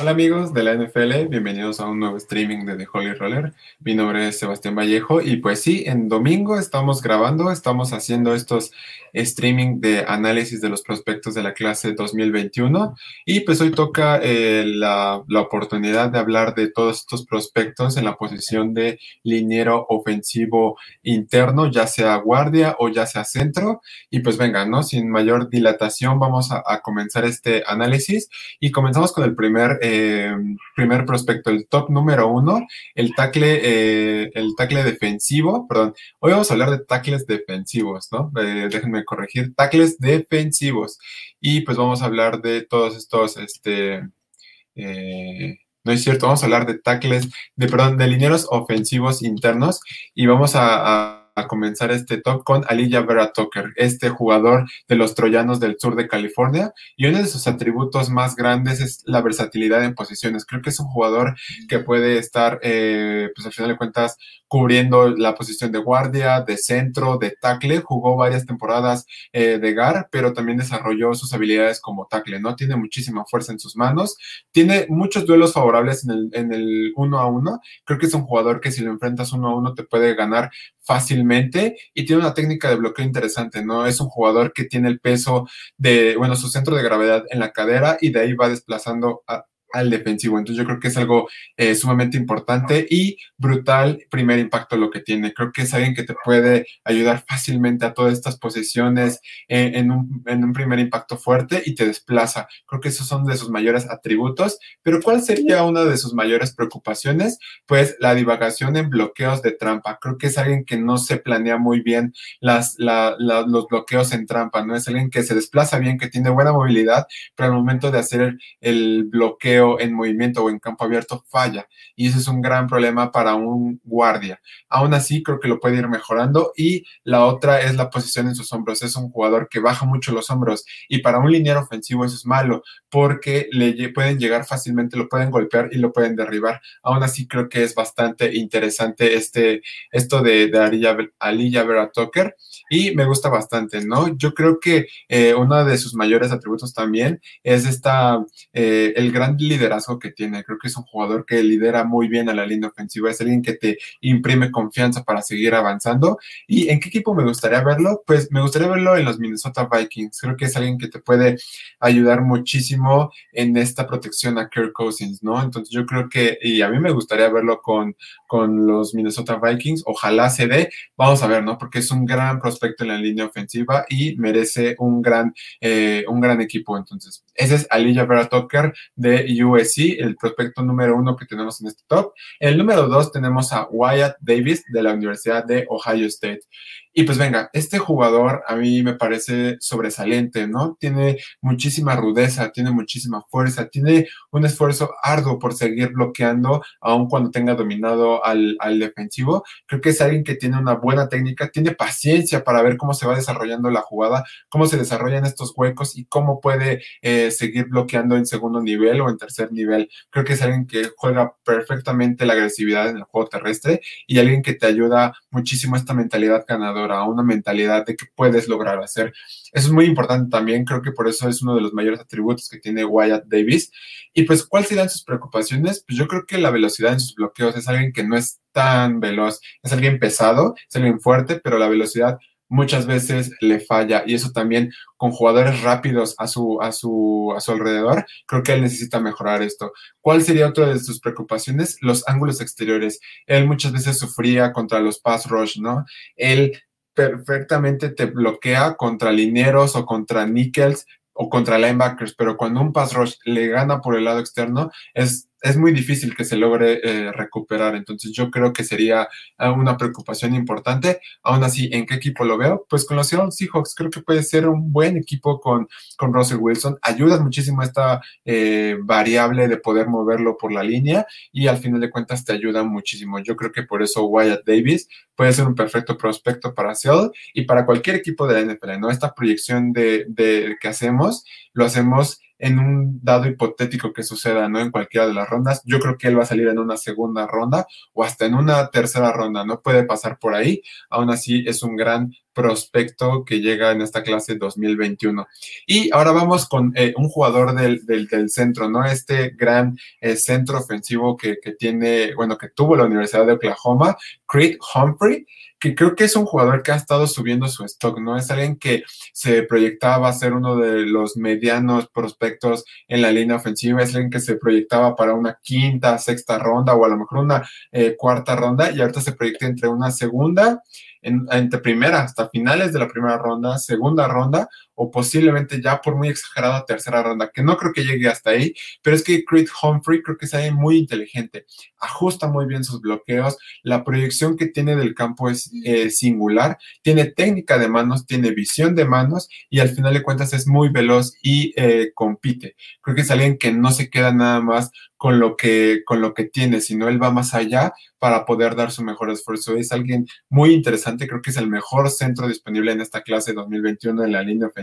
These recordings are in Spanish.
Hola amigos de la NFL, bienvenidos a un nuevo streaming de The Holy Roller. Mi nombre es Sebastián Vallejo y pues sí, en domingo estamos grabando, estamos haciendo estos streaming de análisis de los prospectos de la clase 2021 y pues hoy toca eh, la, la, oportunidad de hablar de todos estos prospectos en la posición de liniero ofensivo interno, ya sea guardia o ya sea centro. Y pues venga, ¿no? Sin mayor dilatación vamos a, a comenzar este análisis y comenzamos con el primer eh, primer prospecto, el top número uno, el tackle, eh, el tackle defensivo, perdón, hoy vamos a hablar de tackles defensivos, ¿no? Eh, déjenme corregir, tackles defensivos. Y pues vamos a hablar de todos estos, este, no es cierto, vamos a hablar de tackles, de, perdón, de linieros ofensivos internos y vamos a comenzar este top con Aliyah Vera Tucker, este jugador de los Troyanos del sur de California. Y uno de sus atributos más grandes es la versatilidad en posiciones. Creo que es un jugador que puede estar, eh, pues al final de cuentas, cubriendo la posición de guardia, de centro, de tackle. Jugó varias temporadas eh, de GAR, pero también desarrolló sus habilidades como tackle, ¿no? Tiene muchísima fuerza en sus manos. Tiene muchos duelos favorables en el, uno a uno. Creo que es un jugador que si lo enfrentas uno a uno te puede ganar y tiene una técnica de bloqueo interesante, ¿no? Es un jugador que tiene el peso de, bueno, su centro de gravedad en la cadera y de ahí va desplazando a, al defensivo. Entonces yo creo que es algo eh, sumamente importante y brutal primer impacto lo que tiene. Creo que es alguien que te puede ayudar fácilmente a todas estas posiciones eh, en, un, en, un, primer impacto fuerte y te desplaza. Creo que esos son de sus mayores atributos. Pero ¿cuál sería una de sus mayores preocupaciones? Pues la divagación en bloqueos de trampa. Creo que es alguien que no se planea muy bien las, la, la, los bloqueos en trampa, ¿no? Es alguien que se desplaza bien, que tiene buena movilidad, pero al momento de hacer el bloqueo en movimiento o en campo abierto falla y ese es un gran problema para un guardia. Aún así, creo que lo puede ir mejorando y la otra es la posición en sus hombros. Es un jugador que baja mucho los hombros y para un liniero ofensivo eso es malo porque le pueden llegar fácilmente, lo pueden golpear y lo pueden derribar. Aún así, creo que es bastante interesante este, esto de, de Aliyah Vera Tucker y me gusta bastante, ¿no? Yo creo que eh, uno de sus mayores atributos también es esta, eh, el gran liderazgo que tiene. Creo que es un jugador que lidera muy bien a la línea ofensiva, es alguien que te imprime confianza para seguir avanzando. ¿Y en qué equipo me gustaría verlo? Pues me gustaría verlo en los Minnesota Vikings. Creo que es alguien que te puede ayudar muchísimo en esta protección a Kirk Cousins, ¿no? Entonces yo creo que, y a mí me gustaría verlo con, con los Minnesota Vikings, ojalá se dé, vamos a ver, ¿no? Porque es un gran prospecto en la línea ofensiva y merece un gran, eh, un gran equipo. Entonces, ese es Aliyah Vera Tucker de USC, el prospecto número uno que tenemos en este top. El número dos tenemos a Wyatt Davis de la Universidad de Ohio State. Y pues venga, este jugador a mí me parece sobresaliente, ¿no? Tiene muchísima rudeza, tiene muchísima fuerza, tiene un esfuerzo arduo por seguir bloqueando, aun cuando tenga dominado al, al defensivo. Creo que es alguien que tiene una buena técnica, tiene paciencia para ver cómo se va desarrollando la jugada, cómo se desarrollan estos huecos y cómo puede eh, seguir bloqueando en segundo nivel o en tercer nivel. Creo que es alguien que juega perfectamente la agresividad en el juego terrestre y alguien que te ayuda muchísimo esta mentalidad ganadora una mentalidad de que puedes lograr hacer. Eso es muy importante también, creo que por eso es uno de los mayores atributos que tiene Wyatt Davis. Y pues, ¿cuáles serían sus preocupaciones? Pues yo creo que la velocidad en sus bloqueos es alguien que no es tan veloz, es alguien pesado, es alguien fuerte, pero la velocidad muchas veces le falla y eso también con jugadores rápidos a su, a su, a su alrededor, creo que él necesita mejorar esto. ¿Cuál sería otra de sus preocupaciones? Los ángulos exteriores. Él muchas veces sufría contra los pass rush, ¿no? Él perfectamente te bloquea contra lineros o contra nickels o contra linebackers, pero cuando un pass rush le gana por el lado externo, es es muy difícil que se logre eh, recuperar. Entonces yo creo que sería ah, una preocupación importante. Aún así, ¿en qué equipo lo veo? Pues con los Seahawks creo que puede ser un buen equipo con, con Russell Wilson. Ayuda muchísimo esta eh, variable de poder moverlo por la línea y al final de cuentas te ayuda muchísimo. Yo creo que por eso Wyatt Davis puede ser un perfecto prospecto para Seattle y para cualquier equipo de la NFL, ¿no? Esta proyección de, de que hacemos, lo hacemos en un dado hipotético que suceda, ¿no? En cualquiera de las rondas. Yo creo que él va a salir en una segunda ronda o hasta en una tercera ronda, no puede pasar por ahí. Aún así, es un gran prospecto que llega en esta clase 2021. Y ahora vamos con eh, un jugador del, del, centro, ¿no? Este gran eh, centro ofensivo que, que, tiene, bueno, que tuvo la Universidad de Oklahoma, Creed Humphrey que creo que es un jugador que ha estado subiendo su stock, ¿no? Es alguien que se proyectaba a ser uno de los medianos prospectos en la línea ofensiva, es alguien que se proyectaba para una quinta, sexta ronda o a lo mejor una eh, cuarta ronda y ahorita se proyecta entre una segunda entre primera hasta finales de la primera ronda, segunda ronda o posiblemente ya por muy exagerada tercera ronda, que no creo que llegue hasta ahí, pero es que Creed Humphrey creo que es alguien muy inteligente, ajusta muy bien sus bloqueos, la proyección que tiene del campo es eh, singular, tiene técnica de manos, tiene visión de manos y al final de cuentas es muy veloz y eh, compite. Creo que es alguien que no se queda nada más con lo que con lo que tiene, sino él va más allá para poder dar su mejor esfuerzo. Es alguien muy interesante, creo que es el mejor centro disponible en esta clase 2021 en la línea ofensiva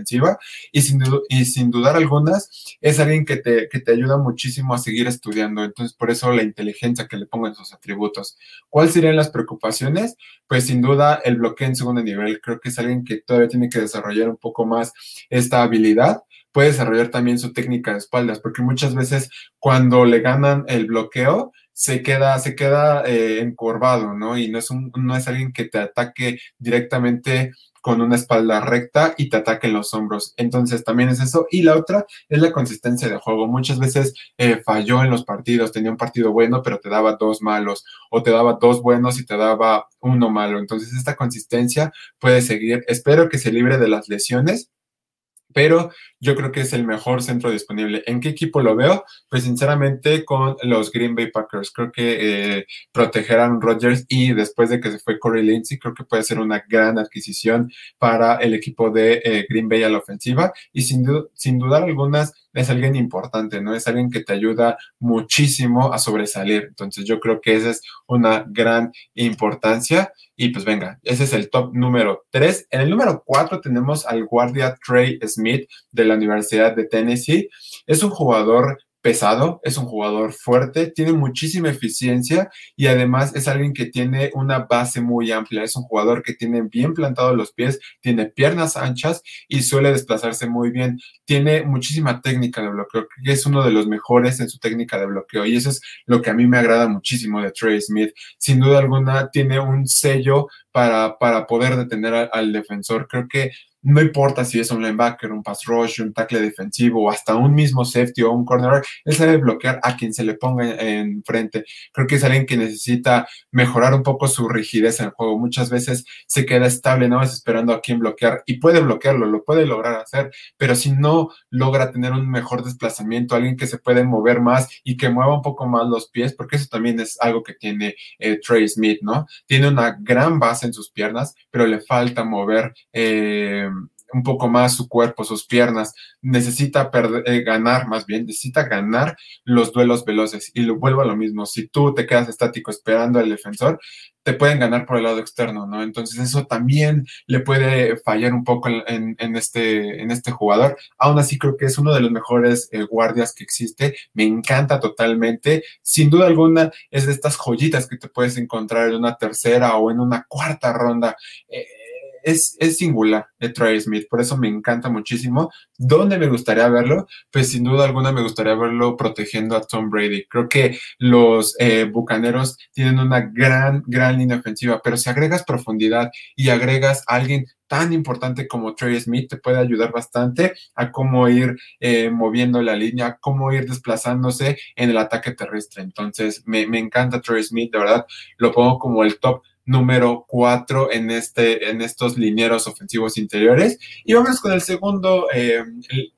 y sin, y dudar algunas es alguien que te, ayuda muchísimo a seguir estudiando. Entonces, por eso la inteligencia que le pongo en sus atributos. ¿Cuáles serían las preocupaciones? Pues sin duda el bloqueo en segundo nivel. Creo que es alguien que todavía tiene que desarrollar un poco más esta habilidad puede desarrollar también su técnica de espaldas, porque muchas veces cuando le ganan el bloqueo, se queda, se queda eh, encorvado, ¿no? Y no es, un, no es alguien que te ataque directamente con una espalda recta y te ataque los hombros. Entonces también es eso. Y la otra es la consistencia de juego. Muchas veces eh, falló en los partidos, tenía un partido bueno, pero te daba dos malos, o te daba dos buenos y te daba uno malo. Entonces esta consistencia puede seguir. Espero que se libre de las lesiones pero yo creo que es el mejor centro disponible. ¿En qué equipo lo veo? Pues sinceramente con los Green Bay Packers. Creo que eh, protegerán Rodgers y después de que se fue Corey Lindsey, creo que puede ser una gran adquisición para el equipo de eh, Green Bay a la ofensiva y sin, sin dudar algunas es alguien importante, ¿no? Es alguien que te ayuda muchísimo a sobresalir. Entonces yo creo que esa es una gran importancia. Y pues venga, ese es el top número 3. En el número 4 tenemos al guardia Trey Smith de la Universidad de Tennessee. Es un jugador pesado, es un jugador fuerte, tiene muchísima eficiencia y además es alguien que tiene una base muy amplia. Es un jugador que tiene bien plantados los pies, tiene piernas anchas y suele desplazarse muy bien. Tiene muchísima técnica de bloqueo, que es uno de los mejores en su técnica de bloqueo y eso es lo que a mí me agrada muchísimo de Trey Smith. Sin duda alguna tiene un sello para, para poder detener al defensor. Creo que no importa si es un linebacker, un pass rush, un tackle defensivo o hasta un mismo safety o un corner, él sabe bloquear a quien se le ponga enfrente. Creo que es alguien que necesita mejorar un poco su rigidez en el juego. Muchas veces se queda estable, nada más esperando a quien bloquear y puede bloquearlo, lo puede lograr hacer, pero si no logra tener un mejor desplazamiento, alguien que se puede mover más y que mueva un poco más los pies, porque eso también es algo que tiene eh, Trey Smith, ¿no? Tiene una gran base en sus piernas, pero le falta mover. Eh, un poco más su cuerpo, sus piernas, necesita eh, ganar, más bien, necesita ganar los duelos veloces. Y lo vuelvo a lo mismo, si tú te quedas estático esperando al defensor, te pueden ganar por el lado externo, ¿no? Entonces eso también le puede fallar un poco en, este, en este jugador. Aún así creo que es uno de los mejores eh, guardias que existe. Me encanta totalmente. Sin duda alguna es de estas joyitas que te puedes encontrar en una tercera o en una cuarta ronda. Eh, es, singular de Trey Smith, por eso me encanta muchísimo. ¿Dónde me gustaría verlo? Pues sin duda alguna me gustaría verlo protegiendo a Tom Brady. Creo que los eh, Bucaneros tienen una gran, gran línea ofensiva, pero si agregas profundidad y agregas a alguien tan importante como Trey Smith te puede ayudar bastante a cómo ir eh, moviendo la línea, cómo ir desplazándose en el ataque terrestre. Entonces, me, me encanta Trey Smith, de verdad, lo pongo como el top número 4 en, este, en estos linieros ofensivos interiores. Y vamos con el segundo eh,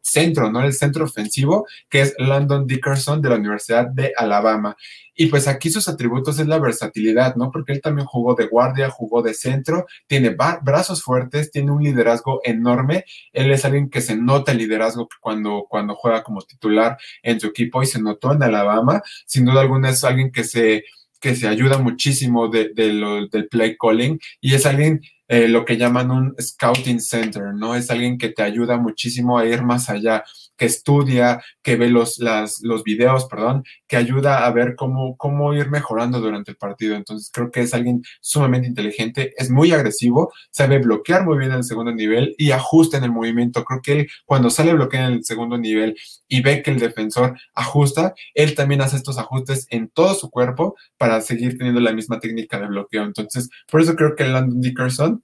centro, ¿no? El centro ofensivo, que es Landon Dickerson de la Universidad de Alabama. Y pues aquí sus atributos es la versatilidad, ¿no? Porque él también jugó de guardia, jugó de centro, tiene brazos fuertes, tiene un liderazgo enorme. Él es alguien que se nota el liderazgo cuando, cuando juega como titular en su equipo y se notó en Alabama. Sin duda alguna es alguien que se que se ayuda muchísimo de, del play calling y es alguien eh, lo que llaman un scouting center, ¿no? Es alguien que te ayuda muchísimo a ir más allá, que estudia, que ve los, las, los videos, perdón, que ayuda a ver cómo, cómo ir mejorando durante el partido. Entonces creo que es alguien sumamente inteligente, es muy agresivo, sabe bloquear muy bien en el segundo nivel y ajusta en el movimiento. Creo que él cuando sale a bloquear en el segundo nivel y ve que el defensor ajusta, él también hace estos ajustes en todo su cuerpo para seguir teniendo la misma técnica de bloqueo. Entonces, por eso creo que Landon Dickerson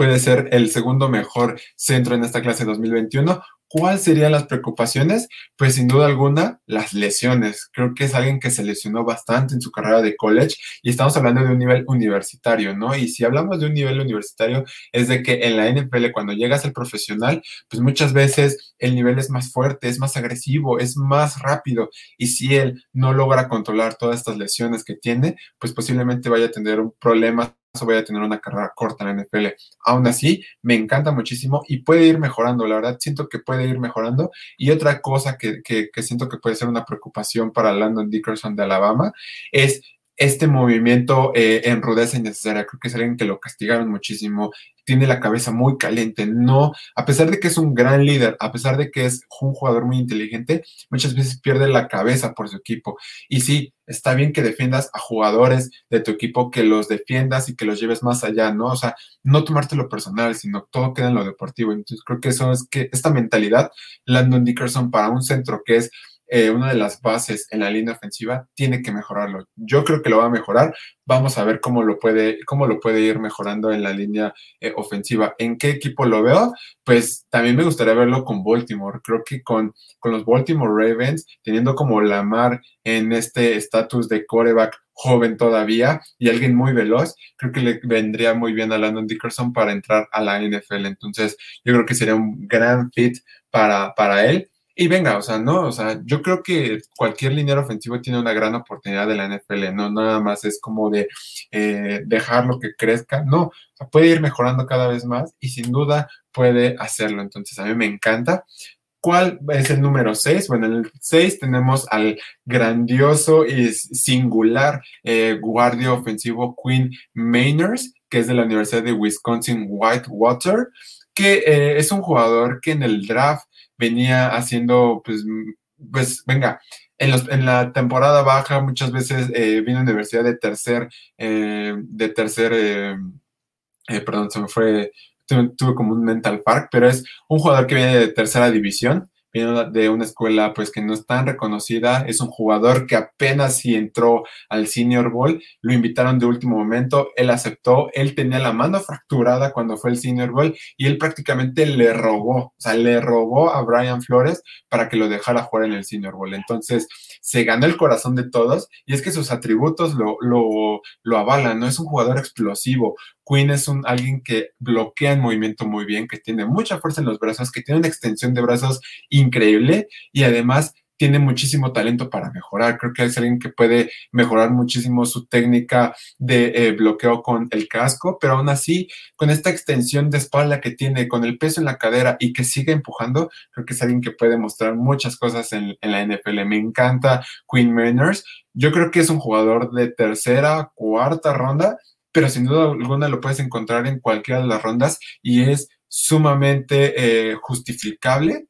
puede ser el segundo mejor centro en esta clase 2021 ¿Cuáles serían las preocupaciones? Pues sin duda alguna, las lesiones. Creo que es alguien que se lesionó bastante en su carrera de college y estamos hablando de un nivel universitario, ¿no? Y si hablamos de un nivel universitario, es de que en la NFL, cuando llegas al profesional, pues muchas veces el nivel es más fuerte, es más agresivo, es más rápido. Y si él no logra controlar todas estas lesiones que tiene, pues posiblemente vaya a tener un problema voy a tener una carrera corta en la NFL. Aún así, me encanta muchísimo y puede ir mejorando, la verdad, siento que puede ir mejorando. Y otra cosa que, que, siento que puede ser una preocupación para Landon Dickerson de Alabama es este movimiento eh, en rudeza innecesaria. Creo que es alguien que lo castigaron muchísimo, tiene la cabeza muy caliente, no, a pesar de que es un gran líder, a pesar de que es un jugador muy inteligente, muchas veces pierde la cabeza por su equipo. Y sí, está bien que defiendas a jugadores de tu equipo, que los defiendas y que los lleves más allá, ¿no? O sea, no tomártelo personal, sino todo queda en lo deportivo. Entonces creo que eso es que esta mentalidad, Landon Dickerson para un centro que es eh, una de las bases en la línea ofensiva, tiene que mejorarlo. Yo creo que lo va a mejorar. Vamos a ver cómo lo puede, cómo lo puede ir mejorando en la línea eh, ofensiva. ¿En qué equipo lo veo? Pues también me gustaría verlo con Baltimore. Creo que con, con los Baltimore Ravens, teniendo como Lamar en este estatus de coreback joven todavía y alguien muy veloz, creo que le vendría muy bien a Landon Dickerson para entrar a la NFL. Entonces, yo creo que sería un gran fit para, para él. Y venga, o sea, no, o sea, yo creo que cualquier línea ofensivo tiene una gran oportunidad de la NFL, no nada más es como de eh, dejarlo que crezca, no, puede ir mejorando cada vez más y sin duda puede hacerlo. Entonces, a mí me encanta. ¿Cuál es el número 6? Bueno, en el 6 tenemos al grandioso y singular eh, guardia ofensivo Quinn Mainers, que es de la Universidad de Wisconsin Whitewater, que eh, es un jugador que en el draft venía haciendo, pues, pues venga, en, los, en la temporada baja muchas veces eh, vino universidad de tercer, eh, de tercer, eh, eh, perdón, se me fue, tuve como un mental park, pero es un jugador que viene de tercera división viene de una escuela pues que no es tan reconocida, es un jugador que apenas si entró al Senior Bowl, lo invitaron de último momento, él aceptó, él tenía la mano fracturada cuando fue el Senior Bowl y él prácticamente le robó, o sea, le robó a Brian Flores para que lo dejara jugar en el Senior Bowl. Entonces, se ganó el corazón de todos y es que sus atributos lo, lo, lo avalan, ¿no? Es un jugador explosivo, Queen es un, alguien que bloquea el movimiento muy bien, que tiene mucha fuerza en los brazos, que tiene una extensión de brazos increíble y además tiene muchísimo talento para mejorar. Creo que es alguien que puede mejorar muchísimo su técnica de eh, bloqueo con el casco, pero aún así, con esta extensión de espalda que tiene, con el peso en la cadera y que sigue empujando, creo que es alguien que puede mostrar muchas cosas en, la NFL. Me encanta Queen Manners. Yo creo que es un jugador de tercera, cuarta ronda pero sin duda alguna lo puedes encontrar en cualquiera de las rondas y es sumamente eh, justificable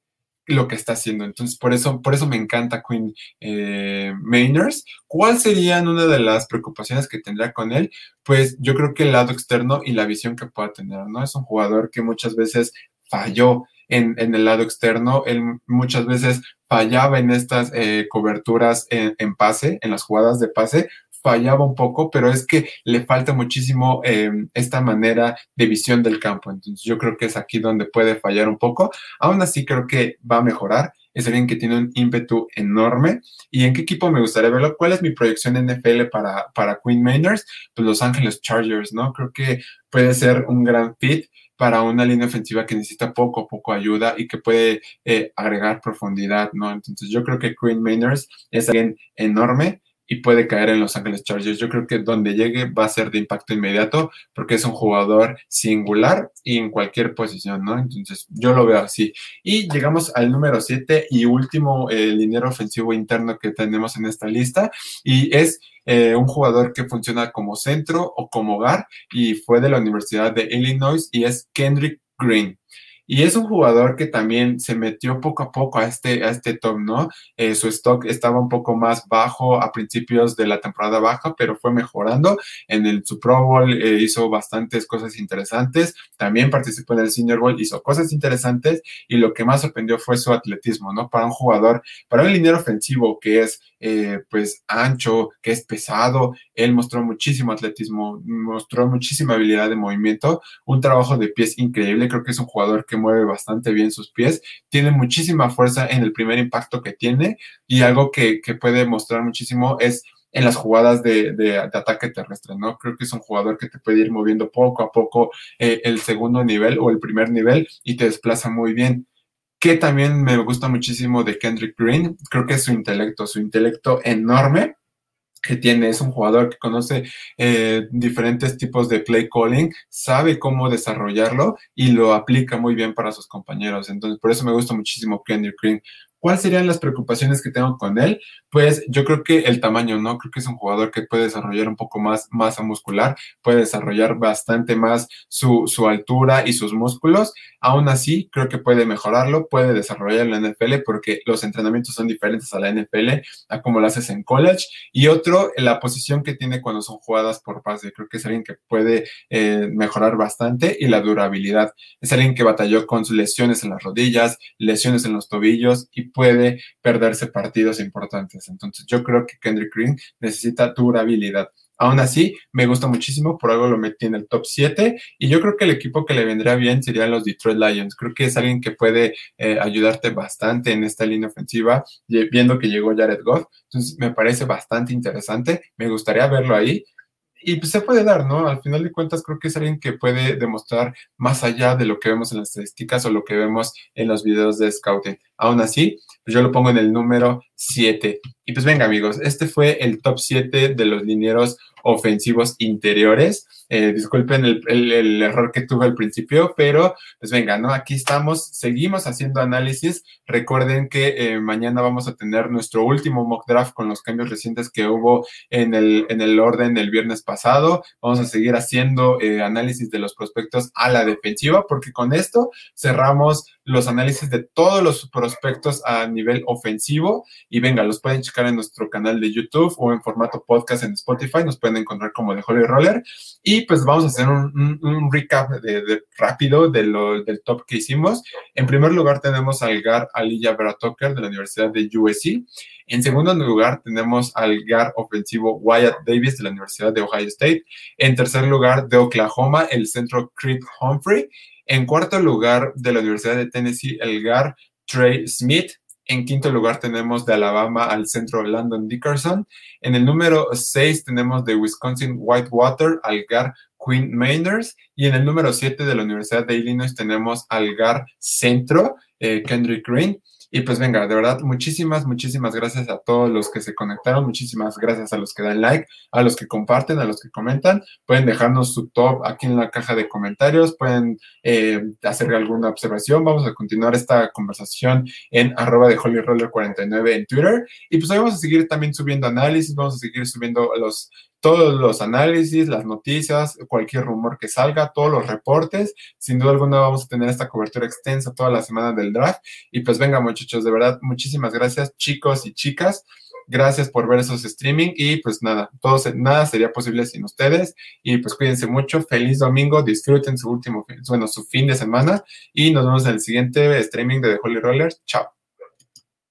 lo que está haciendo. Entonces, por eso, por eso me encanta Queen eh, Mainers. ¿Cuál serían una de las preocupaciones que tendría con él? Pues yo creo que el lado externo y la visión que pueda tener, ¿no? Es un jugador que muchas veces falló en, el lado externo, él muchas veces fallaba en estas eh, coberturas en, pase, en las jugadas de pase, fallaba un poco, pero es que le falta muchísimo em, esta manera de visión del campo. Entonces yo creo que es aquí donde puede fallar un poco. Aún así creo que va a mejorar. Es alguien que tiene un ímpetu enorme. ¿Y en qué equipo me gustaría verlo? ¿Cuál es mi proyección NFL para, para Queen Mainers? Pues Los Ángeles Chargers, ¿no? Creo que puede ser un gran fit para una línea ofensiva que necesita poco a poco ayuda y que puede eh, agregar profundidad, ¿no? Entonces yo creo que Queen Mainers es alguien enorme y puede caer en Los Ángeles Chargers. Yo creo que donde llegue va a ser de impacto inmediato porque es un jugador singular y en cualquier posición, ¿no? Entonces yo lo veo así. Y llegamos al número 7 y último el dinero ofensivo interno que tenemos en esta lista y es eh, un jugador que funciona como centro o como hogar y fue de la Universidad de Illinois y es Kendrick Green. Y es un jugador que también se metió poco a poco a este, a este top, ¿no? Eh, su stock estaba un poco más bajo a principios de la temporada baja, pero fue mejorando. En el Super Bowl eh, hizo bastantes cosas interesantes. También participó en el Senior Bowl, hizo cosas interesantes. Y lo que más sorprendió fue su atletismo, ¿no? Para un jugador, para un liniero ofensivo que es eh, pues ancho, que es pesado. Él mostró muchísimo atletismo, mostró muchísima habilidad de movimiento, un trabajo de pies increíble. Creo que es un jugador que mueve bastante bien sus pies, tiene muchísima fuerza en el primer impacto que tiene y algo que, puede mostrar muchísimo es en las jugadas de, ataque terrestre, ¿no? Creo que es un jugador que te puede ir moviendo poco a poco eh, el segundo nivel o el primer nivel y te desplaza muy bien que también me gusta muchísimo de Kendrick Green, creo que es su intelecto, su intelecto enorme que tiene, es un jugador que conoce eh, diferentes tipos de play calling, sabe cómo desarrollarlo y lo aplica muy bien para sus compañeros. Entonces, por eso me gusta muchísimo Kendrick Green. ¿Cuáles serían las preocupaciones que tengo con él? Pues yo creo que el tamaño, ¿no? Creo que es un jugador que puede desarrollar un poco más masa muscular, puede desarrollar bastante más su, su altura y sus músculos. Aún así, creo que puede mejorarlo, puede desarrollar en la NFL porque los entrenamientos son diferentes a la NFL, a como lo haces en college. Y otro, la posición que tiene cuando son jugadas por pase. Creo que es alguien que puede eh, mejorar bastante y la durabilidad. Es alguien que batalló con sus lesiones en las rodillas, lesiones en los tobillos y puede perderse partidos importantes. Entonces yo creo que Kendrick Green necesita durabilidad. Aún así, me gusta muchísimo, por algo lo metí en el top 7 y yo creo que el equipo que le vendría bien serían los Detroit Lions. Creo que es alguien que puede eh, ayudarte bastante en esta línea ofensiva, viendo que llegó Jared Goff. Entonces, me parece bastante interesante. Me gustaría verlo ahí y pues se puede dar, ¿no? Al final de cuentas creo que es alguien que puede demostrar más allá de lo que vemos en las estadísticas o lo que vemos en los videos de scouting. Aún así, pues yo lo pongo en el número 7. Y pues venga amigos, este fue el top 7 de los linieros ofensivos interiores. Eh, disculpen el, error que tuve al principio, pero pues venga, ¿no? Aquí estamos, seguimos haciendo análisis. Recuerden que eh, mañana vamos a tener nuestro último mock draft con los cambios recientes que hubo en el, en el orden del viernes pasado. Vamos a seguir haciendo eh, análisis de los prospectos a la defensiva, porque con esto cerramos los análisis de todos los prospectos a nivel ofensivo. Y venga, los pueden checar en nuestro canal de YouTube o en formato podcast en Spotify. Nos pueden encontrar como de Holy Roller. Y pues vamos a hacer un, recap de, rápido de lo, del top que hicimos. En primer lugar tenemos al GAR Aliyah Beratoker de la Universidad de USC. En segundo lugar tenemos al GAR ofensivo Wyatt Davis de la Universidad de Ohio State. En tercer lugar de Oklahoma, el centro Creed Humphrey. En cuarto lugar, de la Universidad de Tennessee, el GAR Trey Smith. En quinto lugar tenemos de Alabama al centro Landon Dickerson. En el número seis tenemos de Wisconsin Whitewater al GAR Quinn Mainers. Y en el número siete de la Universidad de Illinois tenemos al GAR centro eh, Kendrick Green. Y pues venga, de verdad, muchísimas, muchísimas gracias a todos los que se conectaron, muchísimas gracias a los que dan like, a los que comparten, a los que comentan. Pueden dejarnos su top aquí en la caja de comentarios, pueden eh, hacer alguna observación. Vamos a continuar esta conversación en arroba de holyroller49 en Twitter. Y pues hoy vamos a seguir también subiendo análisis, vamos a seguir subiendo los todos los análisis, las noticias, cualquier rumor que salga, todos los reportes. Sin duda alguna vamos a tener esta cobertura extensa toda la semana del draft. Y pues venga muchachos, de verdad, muchísimas gracias chicos y chicas. Gracias por ver esos streaming y pues nada, todo nada sería posible sin ustedes. Y pues cuídense mucho, feliz domingo, disfruten su último, bueno, su fin de semana y nos vemos en el siguiente streaming de The Holy Rollers. Chao.